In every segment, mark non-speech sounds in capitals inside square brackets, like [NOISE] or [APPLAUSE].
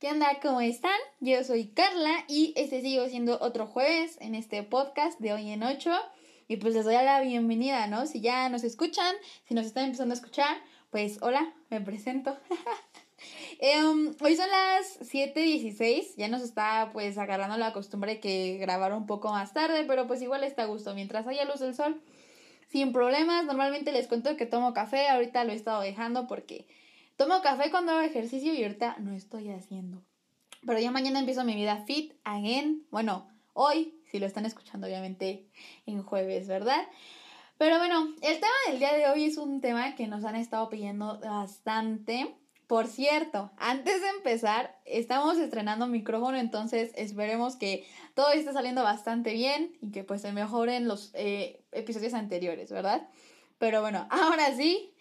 ¿Qué onda? ¿Cómo están? Yo soy Carla y este sigue siendo otro jueves en este podcast de hoy en 8. Y pues les doy la bienvenida, ¿no? Si ya nos escuchan, si nos están empezando a escuchar, pues hola, me presento. [LAUGHS] Em, hoy son las 7.16, ya nos está pues agarrando la costumbre que grabar un poco más tarde, pero pues igual está a gusto mientras haya luz del sol. Sin problemas, normalmente les cuento que tomo café, ahorita lo he estado dejando porque Tomo café cuando hago ejercicio y ahorita no estoy haciendo. Pero ya mañana empiezo mi vida fit again. Bueno, hoy, si lo están escuchando obviamente en jueves, ¿verdad? Pero bueno, el tema del día de hoy es un tema que nos han estado pidiendo bastante. Por cierto, antes de empezar, estamos estrenando micrófono, entonces esperemos que todo esté saliendo bastante bien y que pues se mejoren los eh, episodios anteriores, ¿verdad? Pero bueno, [LAUGHS] ahora sí,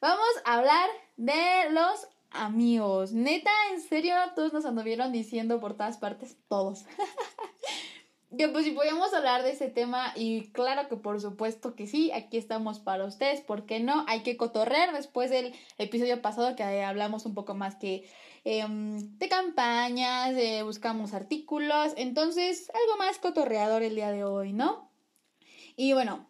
vamos a hablar de los amigos. Neta, en serio, todos nos anduvieron diciendo por todas partes, todos. [LAUGHS] que pues si podíamos hablar de ese tema y claro que por supuesto que sí, aquí estamos para ustedes, ¿por qué no? Hay que cotorrear después del episodio pasado que hablamos un poco más que em, de campañas, de buscamos artículos, entonces algo más cotorreador el día de hoy, ¿no? Y bueno,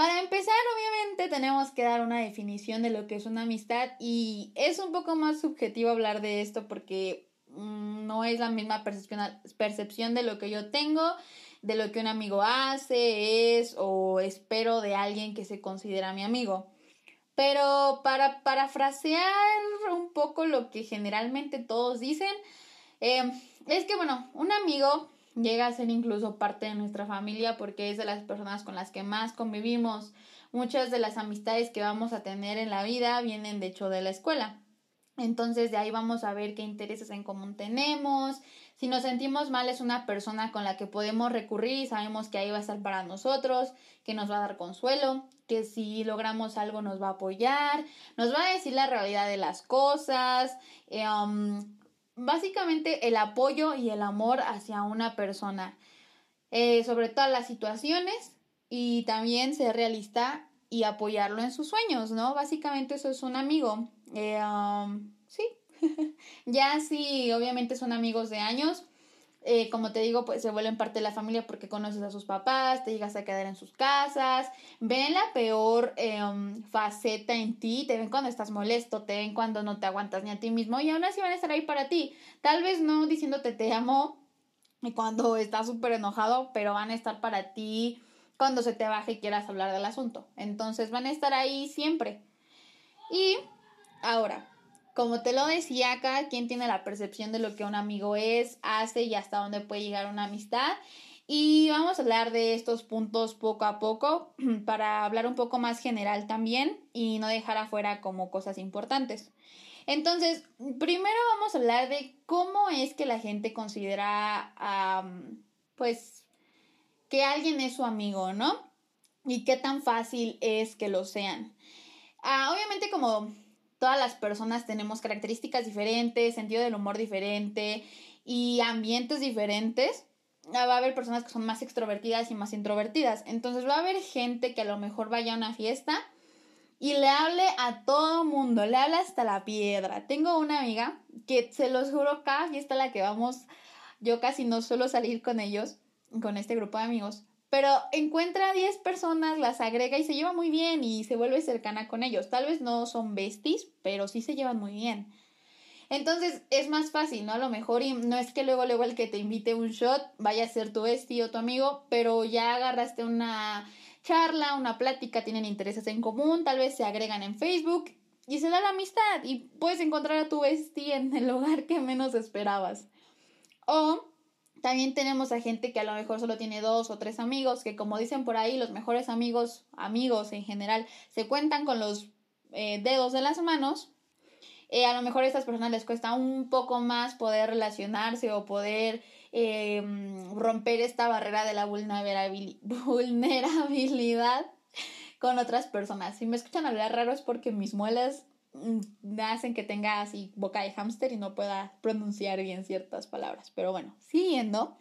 para empezar, obviamente tenemos que dar una definición de lo que es una amistad y es un poco más subjetivo hablar de esto porque mm, no es la misma percepción, percepción de lo que yo tengo, de lo que un amigo hace, es o espero de alguien que se considera mi amigo. Pero para parafrasear un poco lo que generalmente todos dicen, eh, es que bueno, un amigo llega a ser incluso parte de nuestra familia porque es de las personas con las que más convivimos. Muchas de las amistades que vamos a tener en la vida vienen de hecho de la escuela. Entonces de ahí vamos a ver qué intereses en común tenemos. Si nos sentimos mal es una persona con la que podemos recurrir y sabemos que ahí va a estar para nosotros, que nos va a dar consuelo, que si logramos algo nos va a apoyar, nos va a decir la realidad de las cosas, eh, um, básicamente el apoyo y el amor hacia una persona, eh, sobre todas las situaciones y también ser realista y apoyarlo en sus sueños, ¿no? Básicamente eso es un amigo. Eh, um, sí, [LAUGHS] ya si obviamente son amigos de años, eh, como te digo, pues se vuelven parte de la familia porque conoces a sus papás, te llegas a quedar en sus casas, ven la peor em, faceta en ti, te ven cuando estás molesto, te ven cuando no te aguantas ni a ti mismo y aún así van a estar ahí para ti. Tal vez no diciéndote te amo cuando estás súper enojado, pero van a estar para ti cuando se te baje y quieras hablar del asunto. Entonces van a estar ahí siempre. Y ahora, como te lo decía, cada quien tiene la percepción de lo que un amigo es, hace y hasta dónde puede llegar una amistad. Y vamos a hablar de estos puntos poco a poco [CLEARS THROAT] para hablar un poco más general también y no dejar afuera como cosas importantes. Entonces, primero vamos a hablar de cómo es que la gente considera, pues, que alguien es su amigo, ¿no? Y qué tan fácil es que lo sean. Ah, obviamente, como todas las personas tenemos características diferentes, sentido del humor diferente y ambientes diferentes. Ah, va a haber personas que son más extrovertidas y más introvertidas. Entonces va a haber gente que a lo mejor vaya a una fiesta y le hable a todo mundo, le habla hasta la piedra. Tengo una amiga que se los juro, cada fiesta a la que vamos, yo casi no suelo salir con ellos, con este grupo de amigos, pero encuentra a 10 personas, las agrega y se lleva muy bien y se vuelve cercana con ellos. Tal vez no son besties, pero sí se llevan muy bien. Entonces es más fácil, ¿no? A lo mejor y no es que luego luego el que te invite un shot vaya a ser tu bestie o tu amigo, pero ya agarraste una charla, una plática, tienen intereses en común, tal vez se agregan en Facebook y se da la amistad y puedes encontrar a tu bestie en el [LAUGHS] lugar que menos esperabas. O también tenemos a gente que a lo mejor solo tiene dos o tres amigos, que como dicen por ahí, los mejores amigos, amigos en general, se cuentan con los eh, dedos de las manos. Eh, a lo mejor a estas personas les cuesta un poco más poder relacionarse o poder em, romper esta barrera de la [LAUGHS] vulnerabilidad con otras personas. Si me escuchan hablar raro es porque mis muelas hacen que tenga así boca de hámster y no pueda pronunciar bien ciertas palabras. Pero bueno, siguiendo.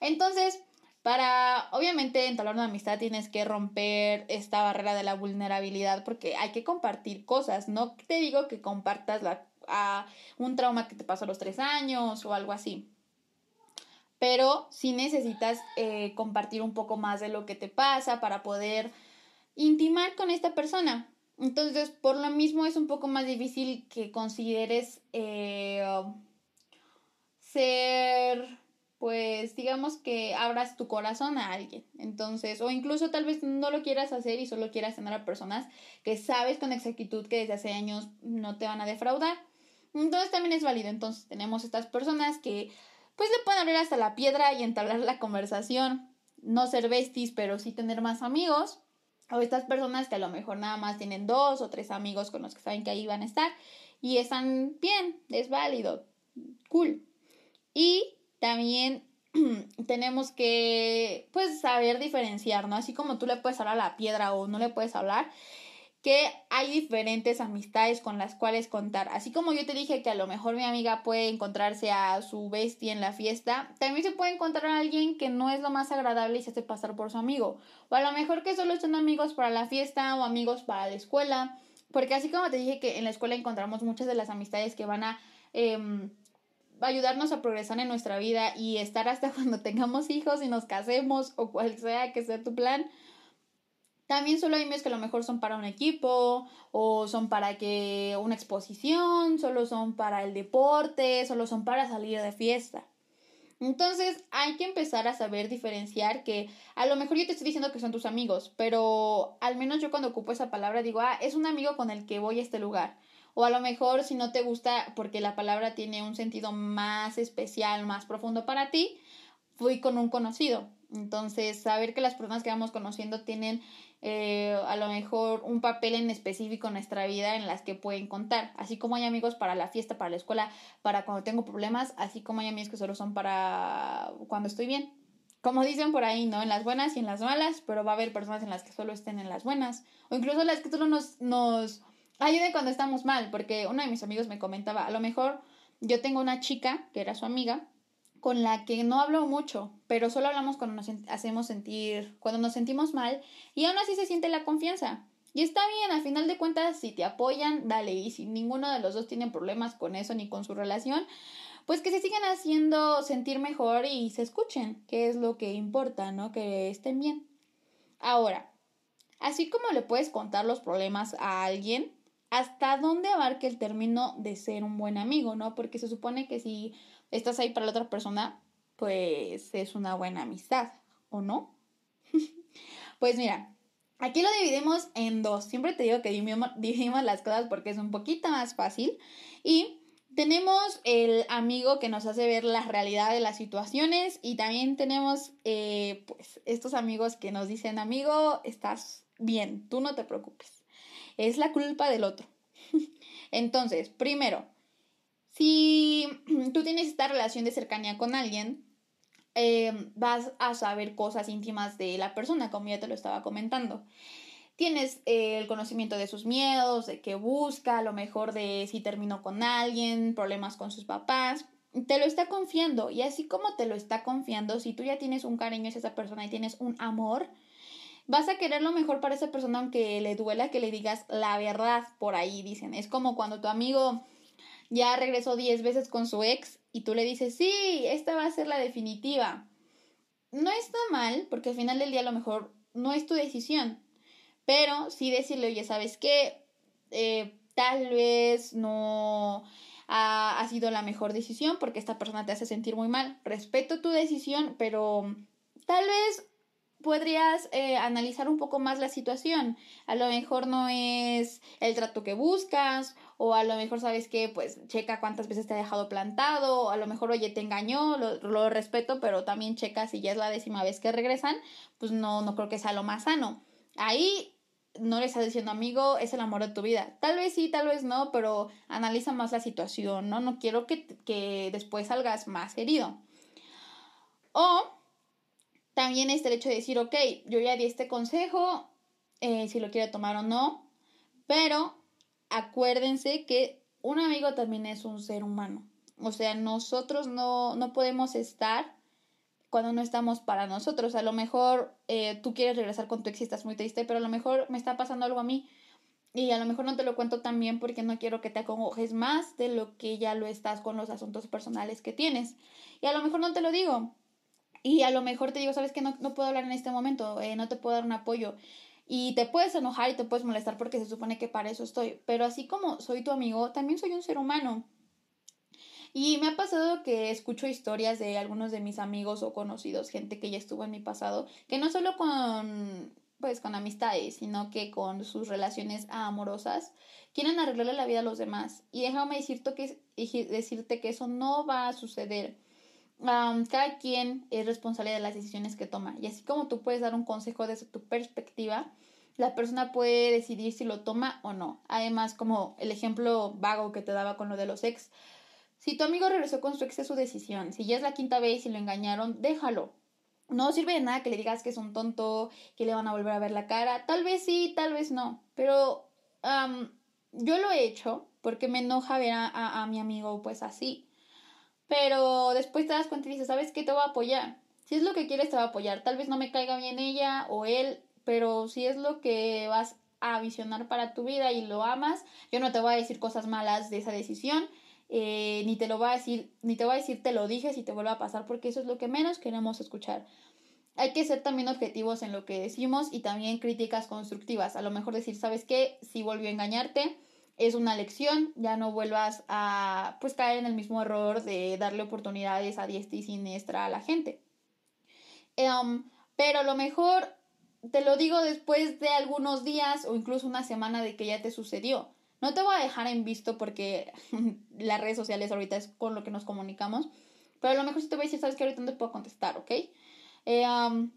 Entonces, para obviamente entablar una amistad tienes que romper esta barrera de la vulnerabilidad porque hay que compartir cosas. No te digo que compartas la, a un trauma que te pasó a los tres años o algo así. Pero sí necesitas eh, compartir un poco más de lo que te pasa para poder intimar con esta persona. Entonces, por lo mismo es un poco más difícil que consideres eh, ser pues digamos que abras tu corazón a alguien. Entonces, o incluso tal vez no lo quieras hacer y solo quieras tener a personas que sabes con exactitud que desde hace años no te van a defraudar. Entonces también es válido. Entonces tenemos estas personas que pues le pueden abrir hasta la piedra y entablar la conversación. No ser besties, pero sí tener más amigos. O estas personas que a lo mejor nada más tienen dos o tres amigos con los que saben que ahí van a estar. Y están bien, es válido. Cool. Y también [CLEARS THROAT] tenemos que, pues, saber diferenciar, ¿no? Así como tú le puedes hablar a la piedra o no le puedes hablar, que hay diferentes amistades con las cuales contar. Así como yo te dije que a lo mejor mi amiga puede encontrarse a su bestia en la fiesta, también se puede encontrar a alguien que no es lo más agradable y se hace pasar por su amigo. O a lo mejor que solo son amigos para la fiesta o amigos para la escuela. Porque así como te dije que en la escuela encontramos muchas de las amistades que van a... Eh, ayudarnos a progresar en nuestra vida y estar hasta [LAUGHS] cuando tengamos hijos y nos casemos o cual sea que sea tu plan. También solo hay amigos que a lo mejor son para un equipo o son para que una exposición, solo son para el deporte, solo son para salir de fiesta. Entonces hay que empezar a saber diferenciar que a lo mejor yo te estoy diciendo que son tus amigos, pero al menos yo cuando ocupo esa palabra digo, ah, es un amigo con el que voy a este lugar. O a lo mejor si no te gusta porque la palabra tiene un sentido más especial, más profundo para ti, fui con un conocido. Entonces, saber que las personas que vamos conociendo tienen eh, a lo mejor un papel en específico en nuestra vida en las que pueden contar. Así como hay amigos para la fiesta, para la escuela, para cuando tengo problemas, así como hay amigos que solo son para cuando estoy bien. Como dicen por ahí, ¿no? En las buenas y en las malas, pero va a haber personas en las que solo estén en las buenas. O incluso las que solo nos, nos ayude cuando estamos mal, porque uno de mis amigos me comentaba, a lo mejor yo tengo una chica, que era su amiga, con la que no hablo mucho, pero solo hablamos cuando nos hacemos sentir, cuando nos sentimos mal, y aún así se siente la confianza. Y está bien, al final de cuentas, si te apoyan, dale, y si ninguno de los dos tiene problemas con eso ni con su relación, pues que se sigan haciendo sentir mejor y se escuchen, que es lo que importa, ¿no? Que estén bien. Ahora, así como le puedes contar los problemas a alguien, hasta dónde abarca el término de ser un buen amigo, ¿no? Porque se supone que si estás ahí para la otra persona, pues es una buena amistad, ¿o no? [LAUGHS] pues mira, aquí lo dividimos en dos. Siempre te digo que dividimos, las cosas porque es un poquito más fácil. Y tenemos el amigo que nos hace ver la realidad de las situaciones y también tenemos eh, pues estos amigos que nos dicen, amigo, estás bien, tú no te preocupes es la culpa del otro. [LAUGHS] Entonces, primero, si [CLEARS THROAT] tú tienes esta relación de cercanía con alguien, eh, vas a saber cosas íntimas de la persona, como ya te lo estaba comentando. Tienes eh, el conocimiento de sus miedos, de qué busca, a lo mejor de si terminó con alguien, problemas con sus papás. Te lo está confiando y así como te lo está confiando, si tú ya tienes un cariño hacia esa persona y tienes un amor, vas a querer lo mejor para esa persona aunque le duela que le digas la verdad por ahí, dicen. Es como cuando tu amigo ya regresó 10 veces con su ex y tú le dices, sí, esta va a ser la definitiva. No está mal, porque al final del día a lo mejor no es tu decisión, pero sí decirle, oye, ¿sabes qué? Eh, tal vez no ha, ha, sido la mejor decisión porque esta persona te hace sentir muy mal. Respeto tu decisión, pero tal vez podrías eh, analizar un poco más la situación. A lo mejor no es el trato que buscas, o a lo mejor sabes que, pues, checa cuántas veces te ha dejado plantado, o a lo mejor, oye, te engañó, lo, lo, respeto, pero también checa si ya es la décima vez que regresan, pues no, no creo que sea lo más sano. Ahí no le estás diciendo, amigo, es el amor de tu vida. Tal vez sí, tal vez no, pero analiza más la situación, ¿no? No quiero que, que después salgas más herido. O también está el hecho de decir, ok, yo ya di este consejo, eh, si lo quiere tomar o no, pero acuérdense que un amigo también es un ser humano. O sea, nosotros no, no podemos estar cuando no estamos para nosotros. A lo mejor eh, tú quieres regresar con tu ex muy triste, pero a lo mejor me está pasando algo a mí. Y a lo mejor no te lo cuento también porque no quiero que te acongojes más de lo que ya lo estás con los asuntos personales que tienes. Y a lo mejor no te lo digo. Y a lo mejor te digo, sabes que no, no puedo hablar en este momento, eh, no te puedo dar un apoyo. Y te puedes enojar y te puedes molestar porque se supone que para eso estoy. Pero así como soy tu amigo, también soy un ser humano. Y me ha pasado que escucho historias de algunos de mis amigos o conocidos, gente que ya estuvo en mi pasado, que no solo con pues con amistades, sino que con sus relaciones amorosas, quieren arreglarle la vida a los demás. Y déjame decirte que, decirte que eso no va a suceder. Cada quien es responsable de las decisiones que toma. Y así como tú puedes dar un consejo desde tu perspectiva, la persona puede decidir si lo toma o no. Además, como el ejemplo vago que te daba con lo de los ex, si tu amigo regresó con su ex es su decisión. Si ya es la quinta vez y lo engañaron, déjalo. No sirve de nada que le digas que es un tonto, que le van a volver a ver la cara. Tal vez sí, tal vez no. Pero yo lo he hecho porque me enoja ver a, a, mi amigo pues así. Pero después te das cuenta y dices, ¿sabes qué? Te voy a apoyar. Si es lo que quieres, te va a apoyar. Tal vez no me caiga bien ella o él, pero si es lo que vas a visionar para tu vida y lo amas, yo no te voy a decir cosas malas de esa decisión eh, ni te lo va a decir, ni te va a decir te lo dije si te vuelve a pasar, porque eso es lo que menos queremos escuchar. Hay que ser también objetivos en lo que decimos y también críticas constructivas. A lo mejor decir, ¿sabes qué? Si volvió a engañarte, es una lección, ya no vuelvas a pues caer en el mismo error de darle oportunidades a diestra y siniestra a la gente. Em, pero a lo mejor te lo digo después de algunos días o incluso una semana de que ya te sucedió. No te voy a dejar en visto porque [LAUGHS] las redes sociales ahorita es con lo que nos comunicamos. Pero a lo mejor sí te voy a decir, sabes que ahorita no te puedo contestar, ¿ok? Eh,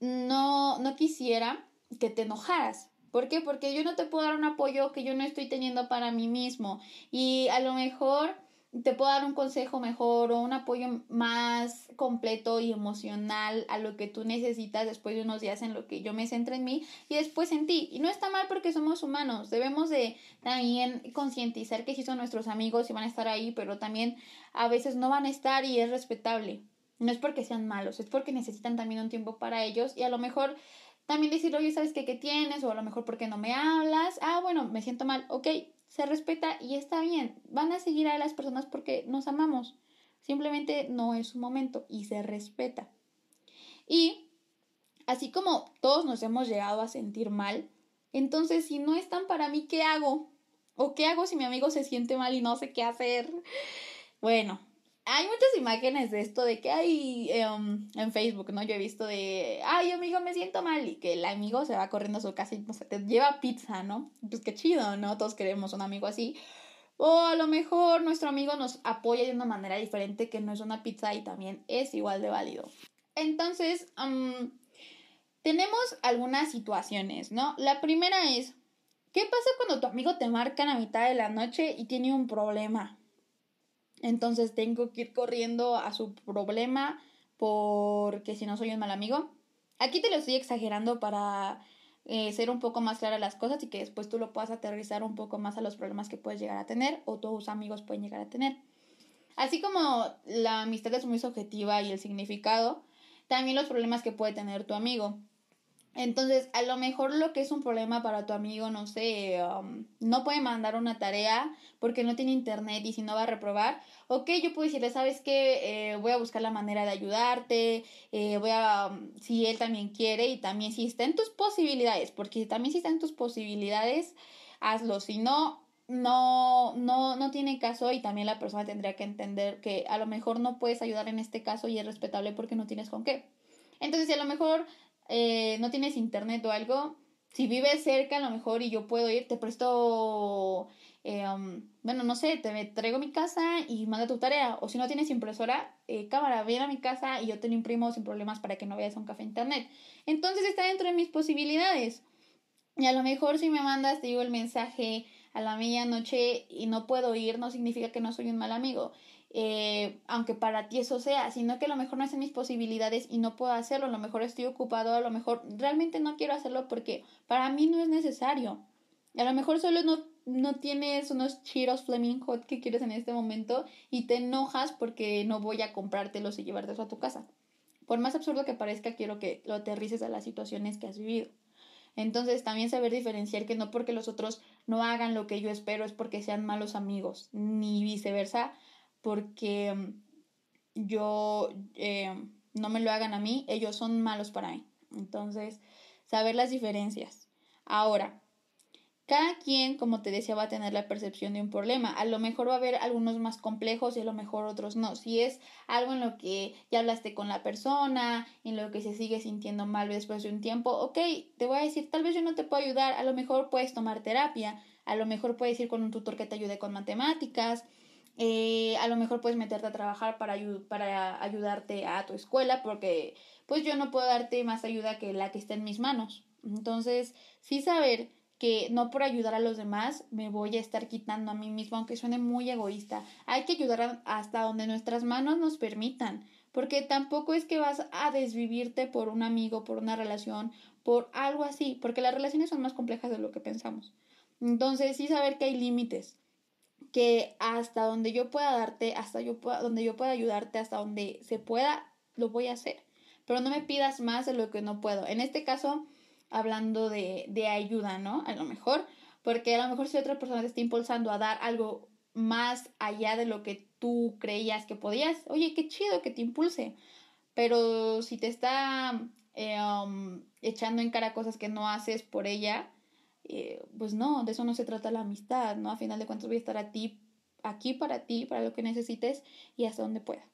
no, no quisiera que te enojaras. ¿Por qué? Porque yo no te puedo dar un apoyo que yo no estoy teniendo para mí mismo. Y a lo mejor te puedo dar un consejo mejor o un apoyo más completo y emocional a lo que tú necesitas después de unos días en lo que yo me centro en mí y después en ti. Y no está mal porque somos humanos. Debemos de también concientizar que sí son nuestros amigos y van a estar ahí, pero también a veces no van a estar y es respetable. No es porque sean malos, es porque necesitan también un tiempo para ellos y a lo mejor también decir, oye, ¿sabes qué, qué tienes? O a lo mejor porque no me hablas. Ah, bueno, me siento mal. Ok, se respeta y está bien. Van a seguir a las personas porque nos amamos. Simplemente no es su momento y se respeta. Y así como todos nos hemos llegado a sentir mal, entonces si no están para mí, ¿qué hago? ¿O qué hago si mi amigo se siente mal y no sé qué hacer? Bueno, hay muchas imágenes de esto, de que hay em, en Facebook, ¿no? Yo he visto de, ay, amigo, me siento mal, y que el amigo se va corriendo a su casa y, te lleva pizza, ¿no? Pues qué chido, ¿no? Todos queremos un amigo así. O a lo mejor nuestro amigo nos apoya de una manera diferente que no es una pizza y también es igual de válido. Entonces, tenemos algunas situaciones, ¿no? La primera es, ¿qué pasa cuando tu amigo te marca a mitad de la noche y tiene un problema? Entonces tengo que ir corriendo a su problema porque si no soy un mal amigo. Aquí te lo estoy exagerando para eh, ser un poco más clara las cosas y que después tú lo puedas aterrizar un poco más a los problemas que puedes llegar a tener o tus amigos pueden llegar a tener. Así como la amistad es muy subjetiva y el significado, también los problemas que puede tener tu amigo. Entonces, a lo mejor lo que es un problema para tu amigo, no sé, um, no puede mandar una tarea porque no tiene internet y si no va a reprobar, ok, yo puedo decirle, sabes qué, eh, voy a buscar la manera de ayudarte, eh, voy a, um, si él también quiere y también si está en tus posibilidades, porque también si está en tus posibilidades, hazlo, si no, no, no, no tiene caso y también la persona tendría que entender que a lo mejor no puedes ayudar en este caso y es respetable porque no tienes con qué. Entonces, si a lo mejor eh, no tienes internet o algo, si vives cerca a lo mejor y yo puedo ir, te presto, eh, um, bueno, no sé, te traigo mi casa y manda tu tarea. O si no tienes impresora, eh, cámara, ven a mi casa y yo te lo imprimo sin problemas para que no vayas a un café internet. Entonces está dentro de mis posibilidades. Y a lo mejor si me mandas, te digo el mensaje a la medianoche y no puedo ir, no significa que no soy un mal amigo. Eh, aunque para ti eso sea, sino que a lo mejor no es en mis posibilidades y no puedo hacerlo, a lo mejor estoy ocupado, a lo mejor realmente no quiero hacerlo porque para mí no es necesario. A lo mejor solo no, no tienes unos chiros Fleming Hot que quieres en este momento y te enojas porque no voy a comprártelos y llevártelos a tu casa. Por más absurdo que parezca, quiero que lo aterrices a las situaciones que has vivido. Entonces también saber diferenciar que no porque los otros no hagan lo que yo espero es porque sean malos amigos, ni viceversa, porque mm, yo eh, no me lo hagan a mí, ellos son malos para mí. Entonces, saber las diferencias. Ahora, cada quien, como te decía, va a tener la percepción de un problema. A lo mejor va a haber algunos más complejos y a lo mejor otros no. Si es algo en lo que ya hablaste con la persona, en lo que se sigue sintiendo mal después de un tiempo, ok, te voy a decir, tal vez yo no te puedo ayudar, a lo mejor puedes tomar terapia, a lo mejor puedes ir con un tutor que te ayude con matemáticas, eh, a lo mejor puedes meterte a trabajar para, para ayudarte a tu escuela, porque pues yo no puedo darte más ayuda que la que está en mis manos. Entonces, sí saber que no por ayudar a los demás me voy a estar quitando a mí mismo, aunque suene muy egoísta. Hay que ayudar hasta donde nuestras manos nos permitan, porque tampoco es que vas a desvivirte por un amigo, por una relación, por algo así, porque las relaciones son más complejas de lo que pensamos. Entonces, sí saber que hay límites, que hasta donde yo pueda darte, hasta yo pueda, donde yo pueda ayudarte, hasta donde se pueda, lo voy a hacer. Pero no me pidas más de lo que no puedo. En este caso, hablando de, de ayuda, ¿no? A lo mejor, porque a lo mejor si otra persona te está impulsando a dar algo más allá de lo que tú creías que podías, oye, qué chido que te impulse. Pero si te está eh, um, echando en cara cosas que no haces por ella, eh, pues no, de eso no se trata la amistad, ¿no? A final de cuentas voy a estar a ti, aquí para ti, para lo que necesites y hasta donde pueda.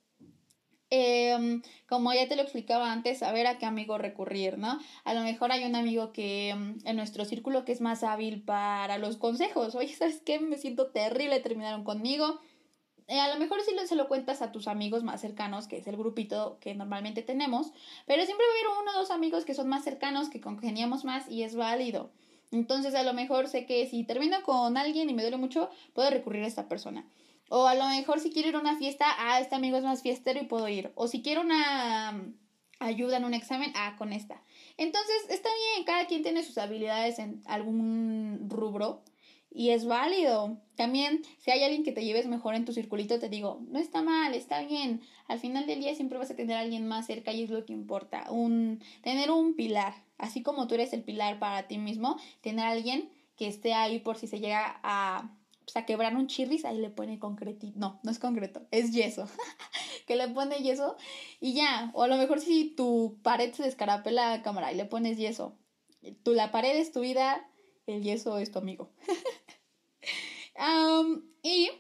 Em, como ya te lo explicaba antes, saber a qué amigo recurrir, ¿no? A lo mejor hay un amigo que em, en nuestro círculo que es más hábil para los consejos. Oye, ¿sabes qué? Me siento terrible, terminaron conmigo. Eh, a lo mejor sí se lo cuentas a tus amigos más cercanos, que es el grupito que normalmente tenemos, pero siempre va a uno o dos amigos que son más cercanos, que congeniamos más y es válido. Entonces, a lo mejor sé que si termino con alguien y me duele mucho, puedo recurrir a esta persona. O a lo mejor si quiero ir a una fiesta, ah, este amigo es más fiestero y puedo ir. O si quiero una mm, ayuda en un examen, ah, con esta. Entonces, está bien, cada quien tiene sus habilidades en algún rubro y es válido. También, si hay alguien que te lleves mejor en tu circulito, te digo, no está mal, está bien. Al final del día siempre vas a tener a alguien más cerca y es lo que importa. Un, tener un pilar, así como tú eres el pilar para ti mismo, tener alguien que esté ahí por si se llega a pues, a quebrar un chirris, ahí le pone concretito. No, no es concreto, es yeso. [LAUGHS] que le pone yeso y ya. O a lo mejor si tu pared se descarapela la cámara y le pones yeso. Tu, la pared es tu vida, el yeso es tu amigo. [LAUGHS] y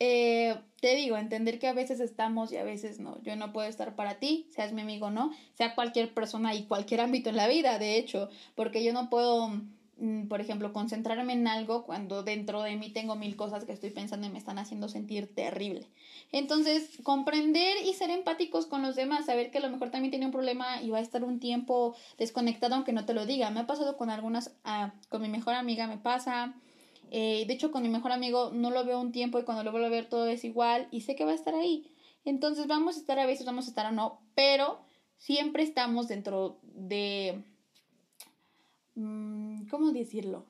eh, te digo, entender que a veces estamos y a veces no. Yo no puedo estar para ti, seas mi amigo o no, sea cualquier persona y cualquier ámbito en la vida, de hecho, porque yo no puedo por ejemplo, concentrarme en algo cuando dentro de mí tengo mil cosas que estoy pensando y me están haciendo sentir terrible. Entonces, comprender y ser empáticos con los demás, saber que a lo mejor también tiene un problema y va a estar un tiempo desconectado aunque no te lo diga. Me ha pasado con algunas, ah, con mi mejor amiga me pasa. Eh, de hecho, con mi mejor amigo no lo veo un tiempo y cuando lo vuelvo a ver todo es igual y sé que va a estar ahí. Entonces, vamos a estar a veces, vamos a estar o no, pero siempre estamos dentro de Mm, ¿cómo decirlo?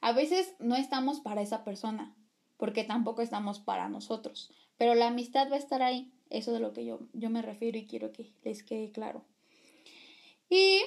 A veces no estamos para esa persona, porque tampoco estamos para nosotros, pero la amistad va a estar ahí, eso de lo que yo, yo me refiero y quiero que les quede claro. Y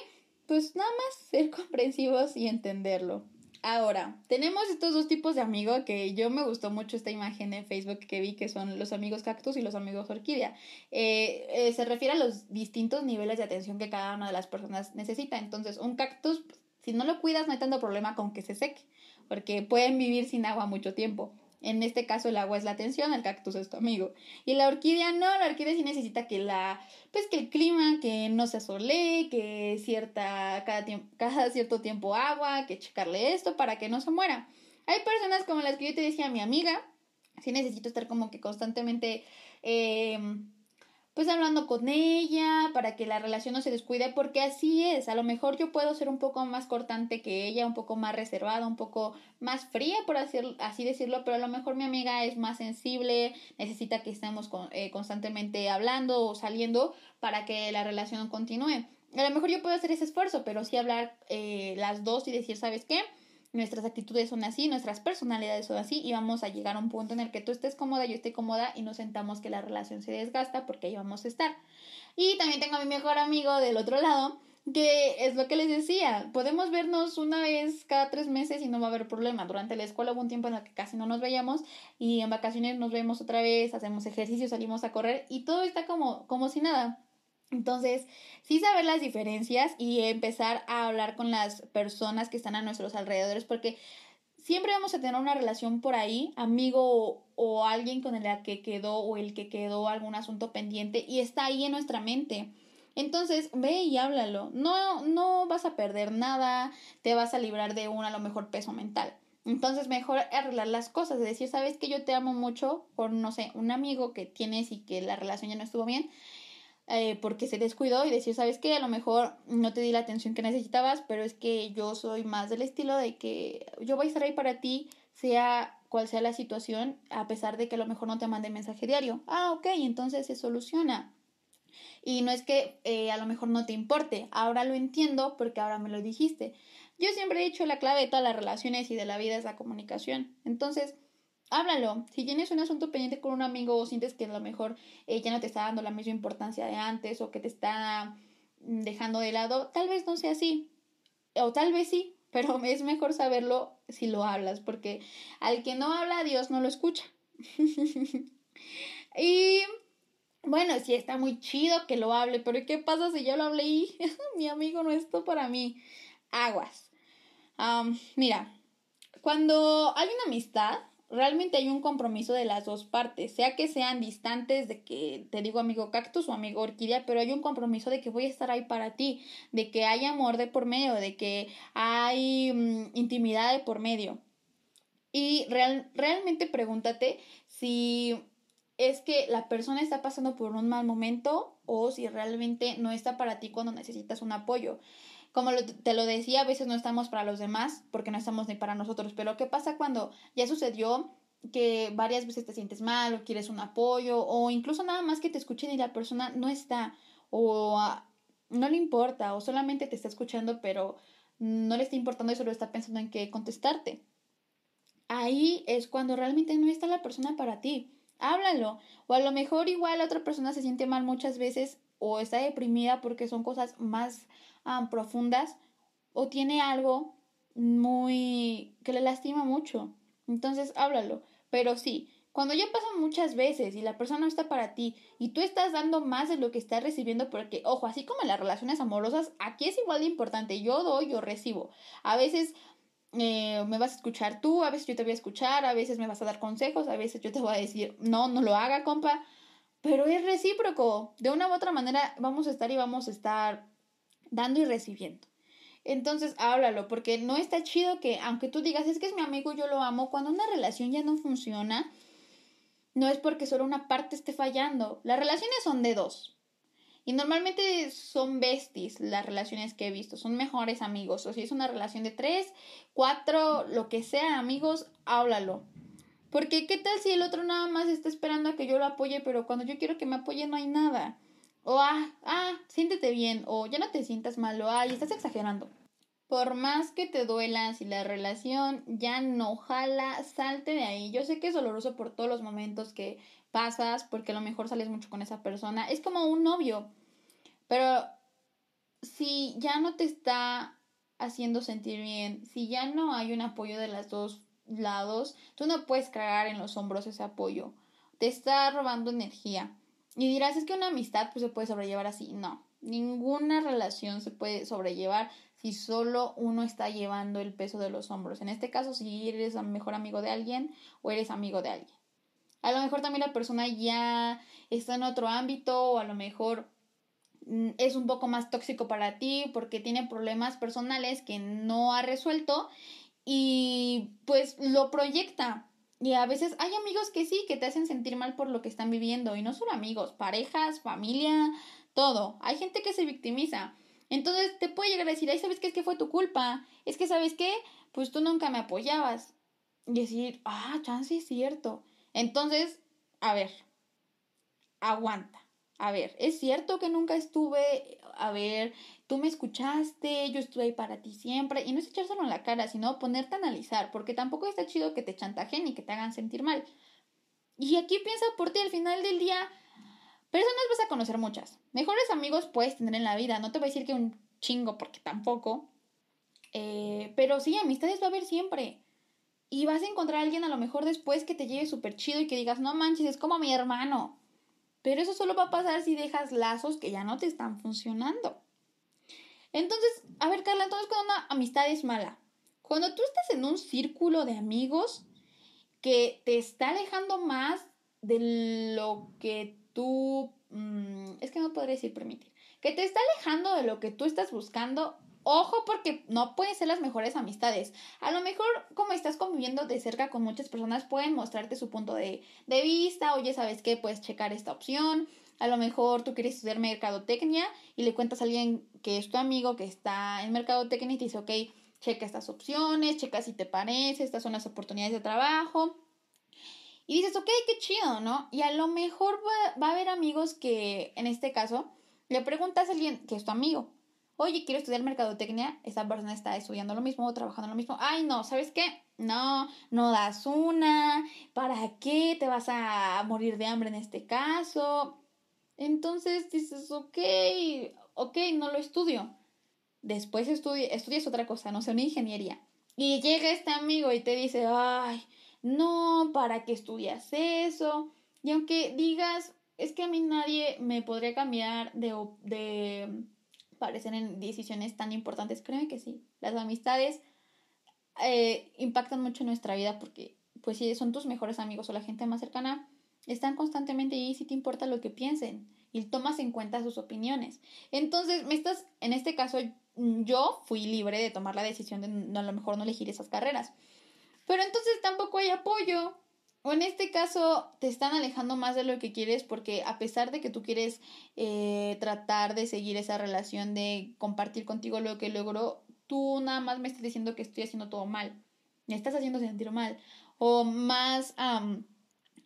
pues nada más ser [LAUGHS] comprensivos y entenderlo. Ahora, tenemos estos dos tipos de amigos que yo me gustó mucho esta imagen en Facebook que vi que son los amigos cactus y los amigos orquídea. Eh, eh, se refiere a los distintos niveles de atención que cada una de las personas necesita. Entonces, un cactus, si no lo cuidas, no hay tanto problema con que se seque, porque pueden vivir sin agua mucho tiempo. En este caso el agua es la atención, el cactus es tu amigo. Y la orquídea no, la orquídea sí necesita que la, pues que el clima, que no se asolee, que cierta, cada, [LAUGHS] cada cierto tiempo agua, que checarle esto para que no se muera. Hay personas como las que yo te decía, mi amiga, sí necesito estar como que constantemente eh, pues hablando con ella para que la relación no se descuide, porque así es, a lo mejor yo puedo ser un poco más cortante que ella, un poco más reservada, un poco más fría, por así decirlo, pero a lo mejor mi amiga es más sensible, necesita que estemos eh, constantemente hablando o saliendo para que la relación continúe. A lo mejor yo puedo hacer ese esfuerzo, pero sí hablar eh, las dos y decir, ¿sabes qué? Nuestras actitudes son así, nuestras personalidades son así y vamos a llegar a un punto en el que tú estés cómoda, yo esté cómoda y nos sentamos que la relación se desgasta porque ahí vamos a estar. Y también tengo a mi mejor amigo del otro lado que es lo que les decía, podemos vernos una vez cada tres meses y no va a haber problema. Durante la escuela hubo un tiempo en el que casi no nos veíamos y en vacaciones nos vemos otra vez, hacemos ejercicio, salimos a correr y todo está como, como si nada. Entonces, sí saber las diferencias y empezar a hablar con las personas que están a nuestros alrededores porque siempre vamos a tener una relación por ahí, amigo o, o alguien con el que quedó o el que quedó algún asunto pendiente y está ahí en nuestra mente. Entonces, ve y háblalo. No, no vas a perder nada, te vas a librar de un a lo mejor peso mental. Entonces, mejor arreglar las cosas, de decir, sabes que yo te amo mucho por, no sé, un amigo que tienes y que la relación ya no estuvo bien, eh, porque se descuidó y decir, sabes que a lo mejor no te di la atención que necesitabas, pero es que yo soy más del estilo de que yo voy a estar ahí para ti, sea cual sea la situación, a pesar de que a lo mejor no te mande mensaje diario. Ah, ok, entonces se soluciona. Y no es que eh, a lo mejor no te importe, ahora lo entiendo porque ahora me lo dijiste. Yo siempre he dicho la clave de todas las relaciones y de la vida es la comunicación. Entonces, háblalo. Si tienes un asunto pendiente con un amigo o sientes que a lo mejor ella ya no te está dando la misma importancia de antes o que te está mm, dejando de lado, tal vez no sea así. O tal vez sí, [LAUGHS] pero es mejor saberlo si lo hablas, porque al que no habla, Dios no lo escucha. [LAUGHS] y bueno, sí está muy chido que lo hable, pero ¿qué pasa si yo lo hablé y [LAUGHS] mi amigo no es para mí? Aguas. mira, cuando hay una amistad, realmente hay un compromiso de las dos partes, sea que sean distantes de que te digo amigo cactus o amigo orquídea, pero hay un compromiso de que voy a estar ahí para ti, de que hay amor de por medio, de que hay mm, intimidad de por medio. Y real, realmente pregúntate si es que la persona está pasando por un mal momento o si realmente no está para ti cuando necesitas un apoyo. Como te lo decía, a veces no estamos para los demás porque no estamos ni para nosotros, pero ¿qué pasa cuando ya sucedió que varias veces te sientes mal o quieres un apoyo o incluso nada más que te escuchen y la persona no está o ah, no le importa o solamente te está escuchando pero no le está importando y solo está pensando en qué contestarte? Ahí es cuando realmente no está la persona para ti háblalo. O a lo mejor igual la otra persona se siente mal muchas veces o está deprimida porque son cosas más profundas o tiene algo muy que le lastima mucho. Entonces, háblalo. Pero sí, cuando ya pasan muchas veces y la persona no está para ti y tú estás dando más de lo que estás recibiendo, porque, ojo, así como en las relaciones amorosas, aquí es igual de importante, yo doy, yo recibo. A veces eh, me vas a escuchar tú, a veces yo te voy a escuchar, a veces me vas a dar consejos, a veces yo te voy a decir, no, no lo haga, compa, pero es recíproco. De una u otra manera vamos a estar y vamos a estar dando y recibiendo. Entonces, háblalo, porque no está chido que, aunque tú digas, es que es mi amigo, yo lo amo, cuando una relación ya no funciona, no es porque solo una parte esté fallando. Las relaciones son de dos. Y normalmente son besties las relaciones que he visto, son mejores amigos. O si es una relación de tres, cuatro, lo que sea, amigos, háblalo. Porque qué tal si el otro nada más está esperando a que yo lo apoye, pero cuando yo quiero que me apoye no hay nada. O ah, ah, siéntete bien, o ya no te sientas mal, o ay, estás exagerando. Por más que te duela, si la relación ya no jala, salte de ahí. Yo sé que es doloroso por todos los momentos que pasas, porque a lo mejor sales mucho con esa persona. Es como un novio. Pero si ya no te está haciendo sentir bien, si ya no hay un apoyo de los dos lados, tú no puedes cargar en los hombros ese apoyo. Te está robando energía. Y dirás, es que una amistad pues se puede sobrellevar así. No, ninguna relación se puede sobrellevar si solo uno está llevando el peso de los hombros. En este caso, si eres mejor amigo de alguien o eres amigo de alguien. A lo mejor también la persona ya está en otro ámbito o a lo mejor mm, es un poco más tóxico para ti porque tiene problemas personales que no ha resuelto y pues lo proyecta. Y a veces hay amigos que sí, que te hacen sentir mal por lo que están viviendo. Y no solo amigos, parejas, familia, todo. Hay gente que se victimiza. Entonces te puede llegar a decir, ay, ¿sabes qué? Es que fue tu culpa. Es que, ¿sabes qué? Pues tú nunca me apoyabas. Y decir, ah, chance es cierto. Entonces, a ver, aguanta. A ver, es cierto que nunca estuve, a ver, tú me escuchaste, yo estuve ahí para ti siempre, y no es echárselo en la cara, sino ponerte a analizar, porque tampoco está chido que te chantajen y que te hagan sentir mal. Y aquí piensa por ti, al final del día, personas vas a conocer muchas. Mejores amigos puedes tener en la vida, no te voy a decir que un chingo porque tampoco. Eh, pero sí, amistades va a haber siempre. Y vas a encontrar a alguien a lo mejor después que te lleve súper chido y que digas, no manches, es como mi hermano. Pero eso solo va a pasar si dejas lazos que ya no te están funcionando. Entonces, a ver, Carla, entonces cuando una amistad es mala, cuando tú estás en un círculo de amigos que te está alejando más de lo que tú... Mm, es que no podría decir permitir. Que te está alejando de lo que tú estás buscando. Ojo porque no pueden ser las mejores amistades. A lo mejor como estás conviviendo de cerca con muchas personas pueden mostrarte su punto de, de vista. Oye, ¿sabes qué? Puedes checar esta opción. A lo mejor tú quieres estudiar mercadotecnia y le cuentas a alguien que es tu amigo que está en mercadotecnia y te dice, ok, checa estas opciones, checa si te parece, estas son las oportunidades de trabajo. Y dices, ok, qué chido, ¿no? Y a lo mejor va, a haber amigos que, en este caso, le preguntas a alguien que es tu amigo, oye, quiero estudiar mercadotecnia, esta persona está estudiando lo mismo o trabajando lo mismo. Ay, no, ¿sabes qué? No, no das una, ¿para qué te vas a morir de hambre en este caso? Entonces dices, ok, ok, no lo estudio. Después estudias otra cosa, no sé, una ingeniería. Y llega este amigo y te dice, ay, no, ¿para qué estudias eso? Y aunque digas, es que a mí nadie me podría cambiar de, de parecer en decisiones tan importantes, créeme que sí. Las amistades eh, impactan mucho en nuestra vida porque, pues, si son tus mejores amigos o la gente más cercana, están constantemente ahí si te importa lo que piensen y tomas en cuenta sus opiniones. Entonces, me estás, en este caso, yo fui libre de tomar la decisión de no, a lo mejor no elegir esas carreras. Pero entonces tampoco hay apoyo. O en este caso te están alejando más de lo que quieres porque a pesar de que tú quieres eh, tratar de seguir esa relación de compartir contigo lo que logró, tú nada más me estás diciendo que estoy haciendo todo mal. Me estás haciendo sentir mal. O más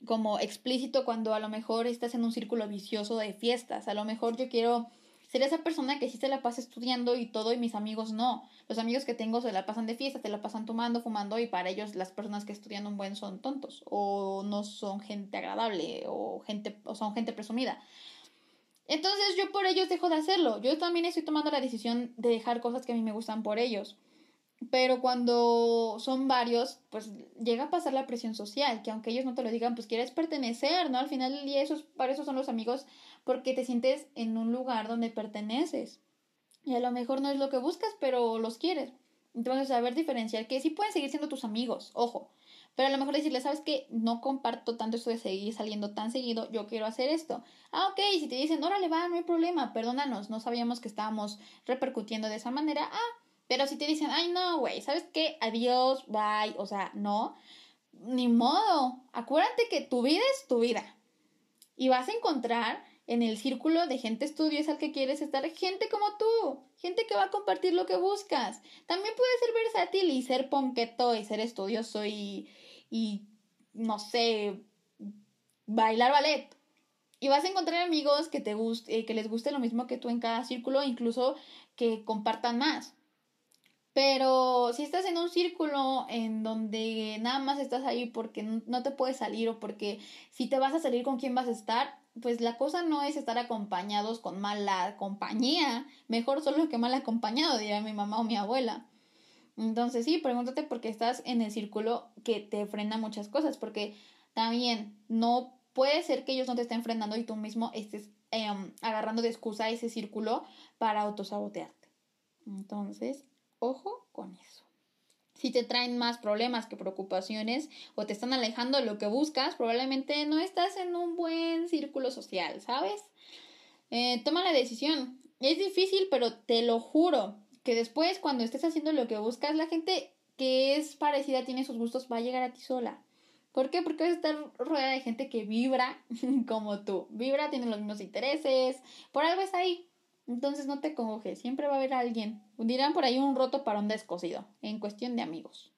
como explícito cuando a lo mejor estás en un círculo vicioso de fiestas. A lo mejor yo quiero Sería esa persona que sí se la pasa estudiando y todo y mis amigos no. Los amigos que tengo se la pasan de fiesta, se la pasan tomando, fumando y para ellos las personas que estudian un buen son tontos o no son gente agradable o gente o son gente presumida. Entonces yo por ellos dejo de hacerlo. Yo también estoy tomando la decisión de dejar cosas que a mí me gustan por ellos. Pero cuando son varios, pues llega a pasar la presión social, que aunque ellos no te lo digan, pues quieres pertenecer, ¿no? Al final del día, esos, para eso son los amigos, porque te sientes en un lugar donde perteneces. Y a lo mejor no es lo que buscas, pero los quieres. Entonces, saber diferenciar que sí pueden seguir siendo tus amigos, ojo. Pero a lo mejor decirle, ¿sabes qué? No comparto tanto esto de seguir saliendo tan seguido, yo quiero hacer esto. Ah, ok, si te dicen, órale, va, no hay problema, perdónanos, no sabíamos que estábamos repercutiendo de esa manera. Ah, pero si te dicen, ay, no, güey, ¿sabes qué? Adiós, bye, o sea, no, ni modo. Acuérdate que tu vida es tu vida. Y vas a encontrar en el círculo de gente estudio es al que quieres estar, gente como tú, gente que va a compartir lo que buscas. También puedes ser versátil y ser ponqueto y ser estudioso y, y no sé, bailar ballet. Y vas a encontrar amigos que te guste, eh, que les guste lo mismo que tú en cada círculo, incluso que compartan más. Pero si estás en un círculo en donde nada más estás ahí porque no te puedes salir o porque si te vas a salir con quién vas a estar, pues la cosa no es estar acompañados con mala compañía, mejor solo que mal acompañado, diría mi mamá o mi abuela. Entonces sí, pregúntate por qué estás en el círculo que te frena muchas cosas, porque también no puede ser que ellos no te estén frenando y tú mismo estés em, agarrando de excusa ese círculo para autosabotearte. Entonces, Ojo con eso. Si te traen más problemas que preocupaciones o te están alejando de lo que buscas, probablemente no estás en un buen círculo social, ¿sabes? Eh, toma la decisión. Es difícil, pero te lo juro que después cuando estés haciendo lo que buscas, la gente que es parecida, tiene sus gustos, va a llegar a ti sola. ¿Por qué? Porque vas a estar rodeada de gente que vibra [LAUGHS] como tú. Vibra, tiene los mismos intereses, por algo es ahí. Entonces no te congojes, siempre va a haber alguien. Dirán por ahí un roto para un descosido, en cuestión de amigos.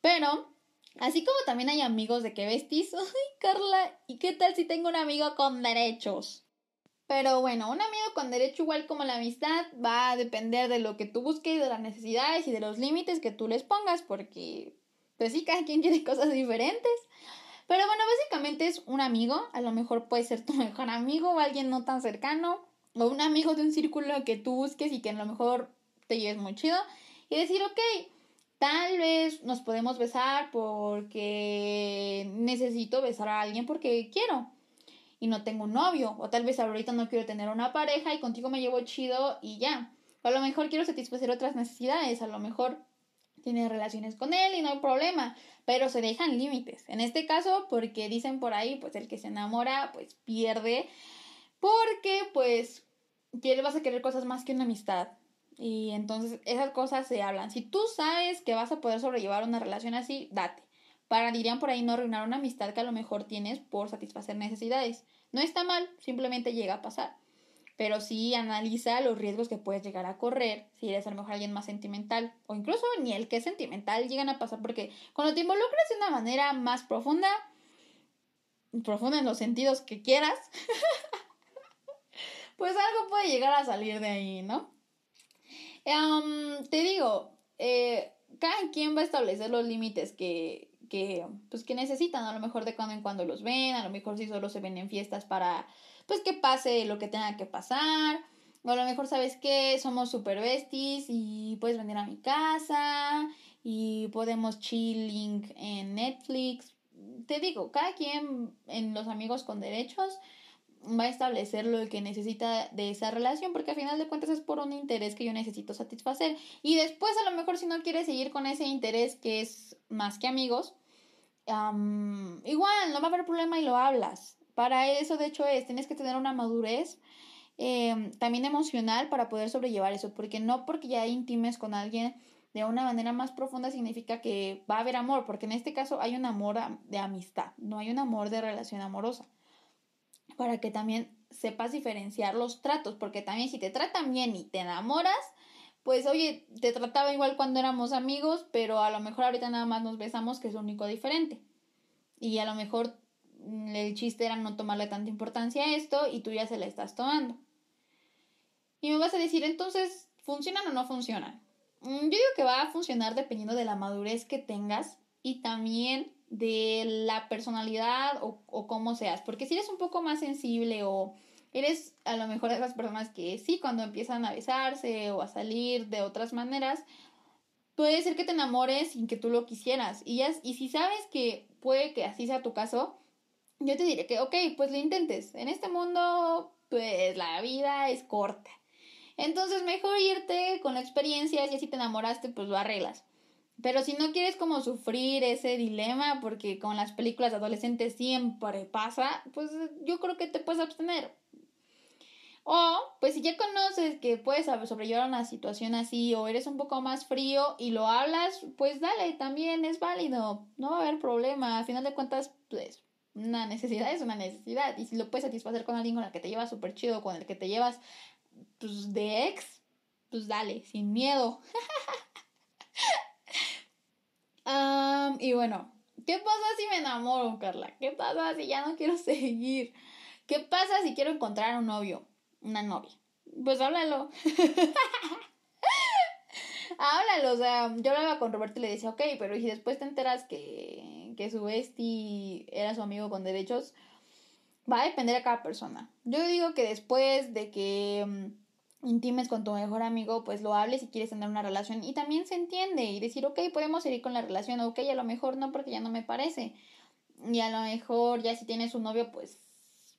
Pero, así como también hay amigos de que vestis, [LAUGHS] ay Carla, ¿y qué tal si tengo un amigo con derechos? Pero bueno, un amigo con derecho igual como la amistad va a depender de lo que tú busques, de las necesidades y de los límites que tú les pongas, porque pues sí, cada quien [LAUGHS] quiere cosas diferentes. Pero bueno, básicamente es un amigo, a lo mejor puede ser tu [LAUGHS] mejor amigo o alguien no tan cercano, o un amigo de un círculo que tú busques y que a lo mejor te lleves muy chido y decir, ok, tal vez nos podemos besar porque necesito besar a alguien porque quiero y no tengo un novio, o tal vez ahorita no quiero tener una pareja y contigo me llevo chido y ya. O a lo mejor quiero satisfacer otras necesidades, a lo mejor tienes relaciones con él y no hay problema, pero se dejan límites. En este caso, porque dicen por ahí, pues el que se enamora, pues pierde, porque pues vas a querer cosas más que una amistad. Y entonces esas cosas se hablan. Si tú sabes que vas a poder sobrellevar una relación así, date. Para, dirían por ahí, no arruinar una amistad que a lo mejor tienes por satisfacer necesidades. No está mal, simplemente llega a pasar. Pero sí analiza los riesgos que puedes llegar a correr si eres a lo mejor alguien más sentimental. O incluso ni el que es sentimental llegan a pasar porque cuando te involucras de una manera más profunda, profunda en los sentidos que quieras, [LAUGHS] pues algo puede llegar a salir de ahí, ¿no? te digo, eh, cada quien va a establecer los límites que, que, pues, que necesitan, a lo mejor de cuando en cuando los ven, a lo mejor si solo se ven en fiestas para, pues, que pase lo que tenga que pasar, o a lo mejor sabes que somos super besties y puedes venir a mi casa y podemos chilling en Netflix. Te digo, cada quien en los amigos con derechos va a establecer lo que necesita de esa relación, porque al final de cuentas es por un interés que yo necesito satisfacer. Y después a lo mejor si no quieres seguir con ese interés que es más que amigos, igual no va a haber problema y lo hablas. Para eso de hecho es, tienes que tener una madurez em, también emocional para poder sobrellevar eso, porque no porque ya intimes con alguien de una manera más profunda significa que va a haber amor, porque en este caso hay un amor de amistad, no hay un amor de relación amorosa para que también sepas diferenciar los tratos, porque también si te tratan bien y te enamoras, pues oye, te trataba igual cuando éramos amigos, pero a lo mejor ahorita nada más nos besamos, que es lo único diferente. Y a lo mejor mm, el chiste era no tomarle tanta importancia a esto y tú ya se la estás tomando. Y me vas a decir, entonces, ¿funcionan o no funcionan? Mm, yo digo que va a funcionar dependiendo de la madurez que tengas y también de la personalidad o, o cómo seas. Porque si eres un poco más sensible o eres a lo mejor de esas personas que sí, cuando empiezan a besarse o a salir de otras maneras, puede ser que te enamores sin que tú lo quisieras. Y, ya, y si sabes que puede que así sea tu caso, yo te diré que, ok, pues lo intentes. En este mundo, pues la vida es corta. Entonces, mejor irte con la experiencia, y así te enamoraste, pues lo arreglas. Pero si no quieres como sufrir ese dilema, porque con las películas adolescentes siempre pasa, pues yo creo que te puedes abstener. O, pues si ya conoces que puedes sobrellevar una situación así, o eres un poco más frío y lo hablas, pues dale, también es válido, no va a haber problema. A final de cuentas, pues una necesidad es una necesidad. Y si lo puedes satisfacer con alguien con el que te llevas súper chido, con el que te llevas pues, de ex, pues dale, sin miedo. [LAUGHS] y bueno, ¿qué pasa si me enamoro, Carla? ¿Qué pasa si ya no quiero [LAUGHS] seguir? ¿Qué pasa si quiero encontrar un novio? Una novia. Pues háblalo. [LAUGHS] háblalo, o sea, yo hablaba con Roberto y le decía, ok, pero si después te enteras que, que su bestie era su amigo con derechos, va a depender de cada persona. Yo digo que después de que mm, intimes con tu mejor amigo, pues lo hables si quieres tener una relación y también se entiende y decir, ok, podemos seguir con la relación, ok, a lo mejor no porque ya no me parece. Y a lo mejor ya si tienes un novio, pues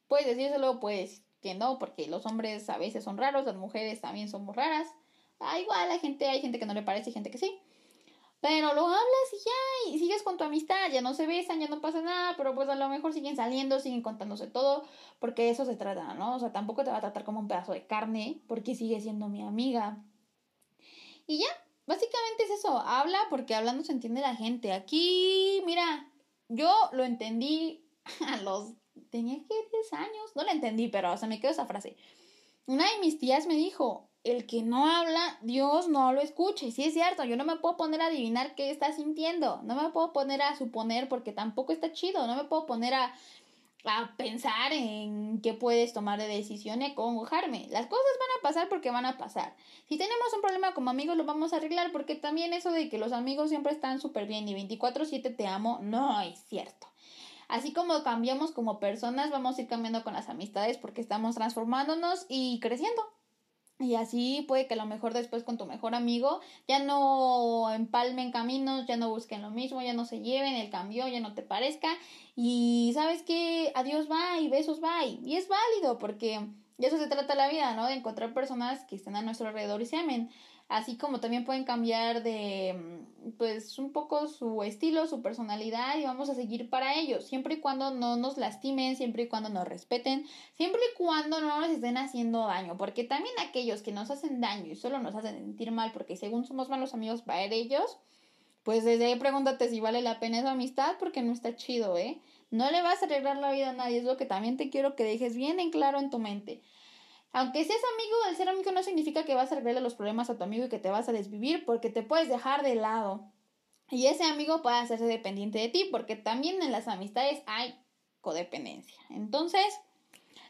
puedes decírselo, pues que no, porque los hombres a veces son raros, las mujeres también somos raras. Ah, igual hay gente, hay gente que no le parece y gente que sí. Pero lo hablas y ya, y sigues con tu amistad, ya no se besan, ya no pasa nada, pero pues a lo mejor siguen saliendo, siguen contándose todo, porque eso se trata, ¿no? O sea, tampoco te va a tratar como un pedazo de carne, porque sigue siendo mi amiga. Y ya, básicamente es eso, habla porque hablando se entiende la gente. Aquí, mira, yo lo entendí [LAUGHS] a los... tenía que 10 años, no lo entendí, pero o sea, me quedó esa frase. Una de mis tías me dijo, el que no habla, Dios no lo escucha. Y sí es cierto, yo no me puedo poner a adivinar qué está sintiendo. No me puedo poner a suponer porque tampoco está chido. No me puedo poner a, a pensar en qué puedes tomar de decisión y congojarme. Las cosas van a pasar porque van a pasar. Si tenemos un problema como amigos, lo vamos a arreglar porque también eso de que los amigos siempre están súper bien y 24/7 te amo, no es cierto. así como cambiamos como personas, vamos a ir cambiando con las amistades porque estamos transformándonos y creciendo. Y así puede que a lo mejor después con tu mejor amigo ya no empalmen caminos, ya no busquen lo mismo, ya no se lleven, el cambio ya no te parezca. Y sabes que adiós bye, besos bye. Y es válido porque de eso se trata la vida, ¿no? De encontrar personas que estén a nuestro alrededor y se amen así como también pueden cambiar de, mm, pues, un poco su estilo, su personalidad y vamos a seguir para ellos, siempre y cuando no nos lastimen, siempre y cuando nos respeten, siempre y cuando no nos estén haciendo daño, porque también aquellos que nos hacen daño y solo nos hacen sentir mal porque según somos malos amigos para ellos, pues desde ahí pregúntate si vale la pena esa amistad porque no está chido, ¿eh? No le vas a arreglar la vida a nadie, es lo que también te quiero que dejes bien en claro en tu mente. Aunque seas amigo, el ser amigo no significa que vas a arreglarle los problemas a tu amigo y que te vas a desvivir porque te puedes dejar de lado. Y ese amigo puede hacerse dependiente de ti porque también en las amistades hay codependencia. Entonces,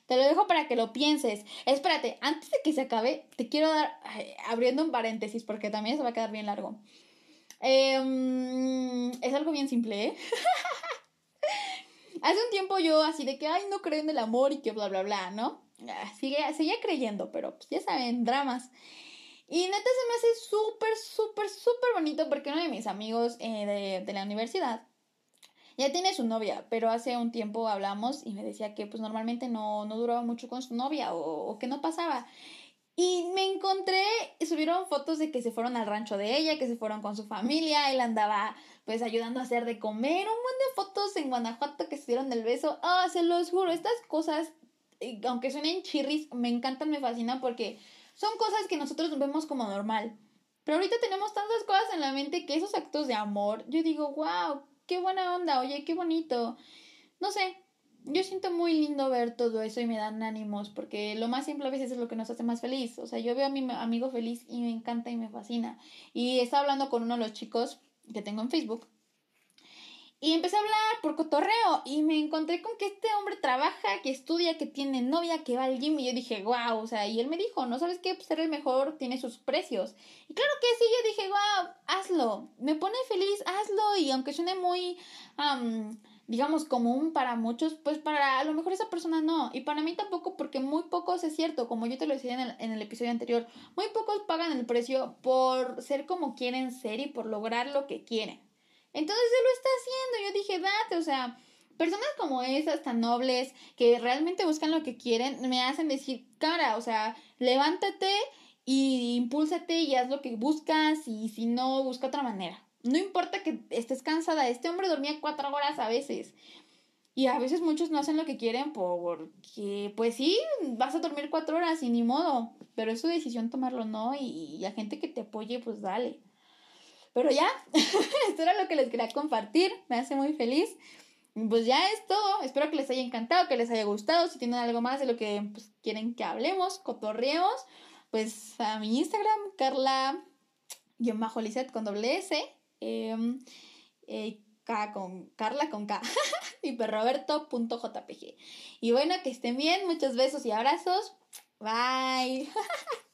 te lo dejo para que lo pienses. Espérate, antes de que se acabe, te quiero dar, abriendo un paréntesis porque también se va a quedar bien largo. Em, es algo bien simple, ¿eh? [LAUGHS] Hace un tiempo yo así de que, ay, no creo en el amor y que bla, bla, bla, ¿no? Ah, sigue, seguía creyendo, pero pues ya saben, dramas. Y neta se me hace súper, súper, súper bonito porque uno de mis amigos eh, de, de, la universidad ya tiene su novia, pero hace un tiempo hablamos y me decía que pues normalmente no, no duraba mucho con su novia o, o que no pasaba. Y me encontré, subieron fotos de que se fueron al rancho de ella, que se fueron con su familia, él andaba pues ayudando a hacer de comer, un montón de fotos en Guanajuato que se dieron el beso. Ah, se los juro, estas cosas aunque suenen chirris, me encantan, me fascinan porque son cosas que nosotros vemos como normal. Pero ahorita tenemos tantas cosas en la mente que esos actos de amor, yo digo, wow, qué buena onda, oye, qué bonito. No sé, yo siento muy lindo ver todo eso y me dan ánimos porque lo más simple a veces es lo que nos hace más feliz. O sea, yo veo a mi amigo feliz y me encanta y me fascina. Y estaba hablando con uno de los chicos que tengo en Facebook y empecé a hablar por cotorreo y me encontré con que este hombre trabaja, que estudia, que tiene novia, que va al gym y yo dije, wow, o sea, y él me dijo, no sabes qué, pues ser el mejor tiene sus precios. Y claro que sí, yo dije, wow, hazlo, me pone feliz, hazlo y aunque suene muy, digamos, común para muchos, pues para a lo mejor esa persona no. Y para mí tampoco porque muy pocos es cierto, como yo te lo decía en el, en el episodio anterior, muy pocos pagan el precio por ser como quieren ser y por lograr lo que quieren. Entonces él lo está haciendo. Yo dije, date, o sea, personas como esas, tan nobles, que realmente buscan lo que quieren, me hacen decir, cara, o sea, levántate y impúlsate y haz lo que buscas y si no, busca otra manera. No importa que estés cansada, este hombre dormía cuatro horas a veces. Y a veces muchos no hacen lo que quieren porque, pues sí, vas a dormir cuatro horas y ni modo. Pero es su decisión tomarlo, ¿no? Y, y a gente que te apoye, pues dale. Pero ya, [LAUGHS] esto era lo que les quería compartir, me hace muy feliz. Pues ya es todo, espero que les haya encantado, que les haya gustado, si tienen algo más de lo que pues, quieren que hablemos, cotorreemos, pues a mi Instagram, Carla-Lisette con doble S, em, eh, K con Carla con K [LAUGHS] y perroberto.jpg. Y bueno, que estén bien, muchos besos y abrazos. Bye. [LAUGHS]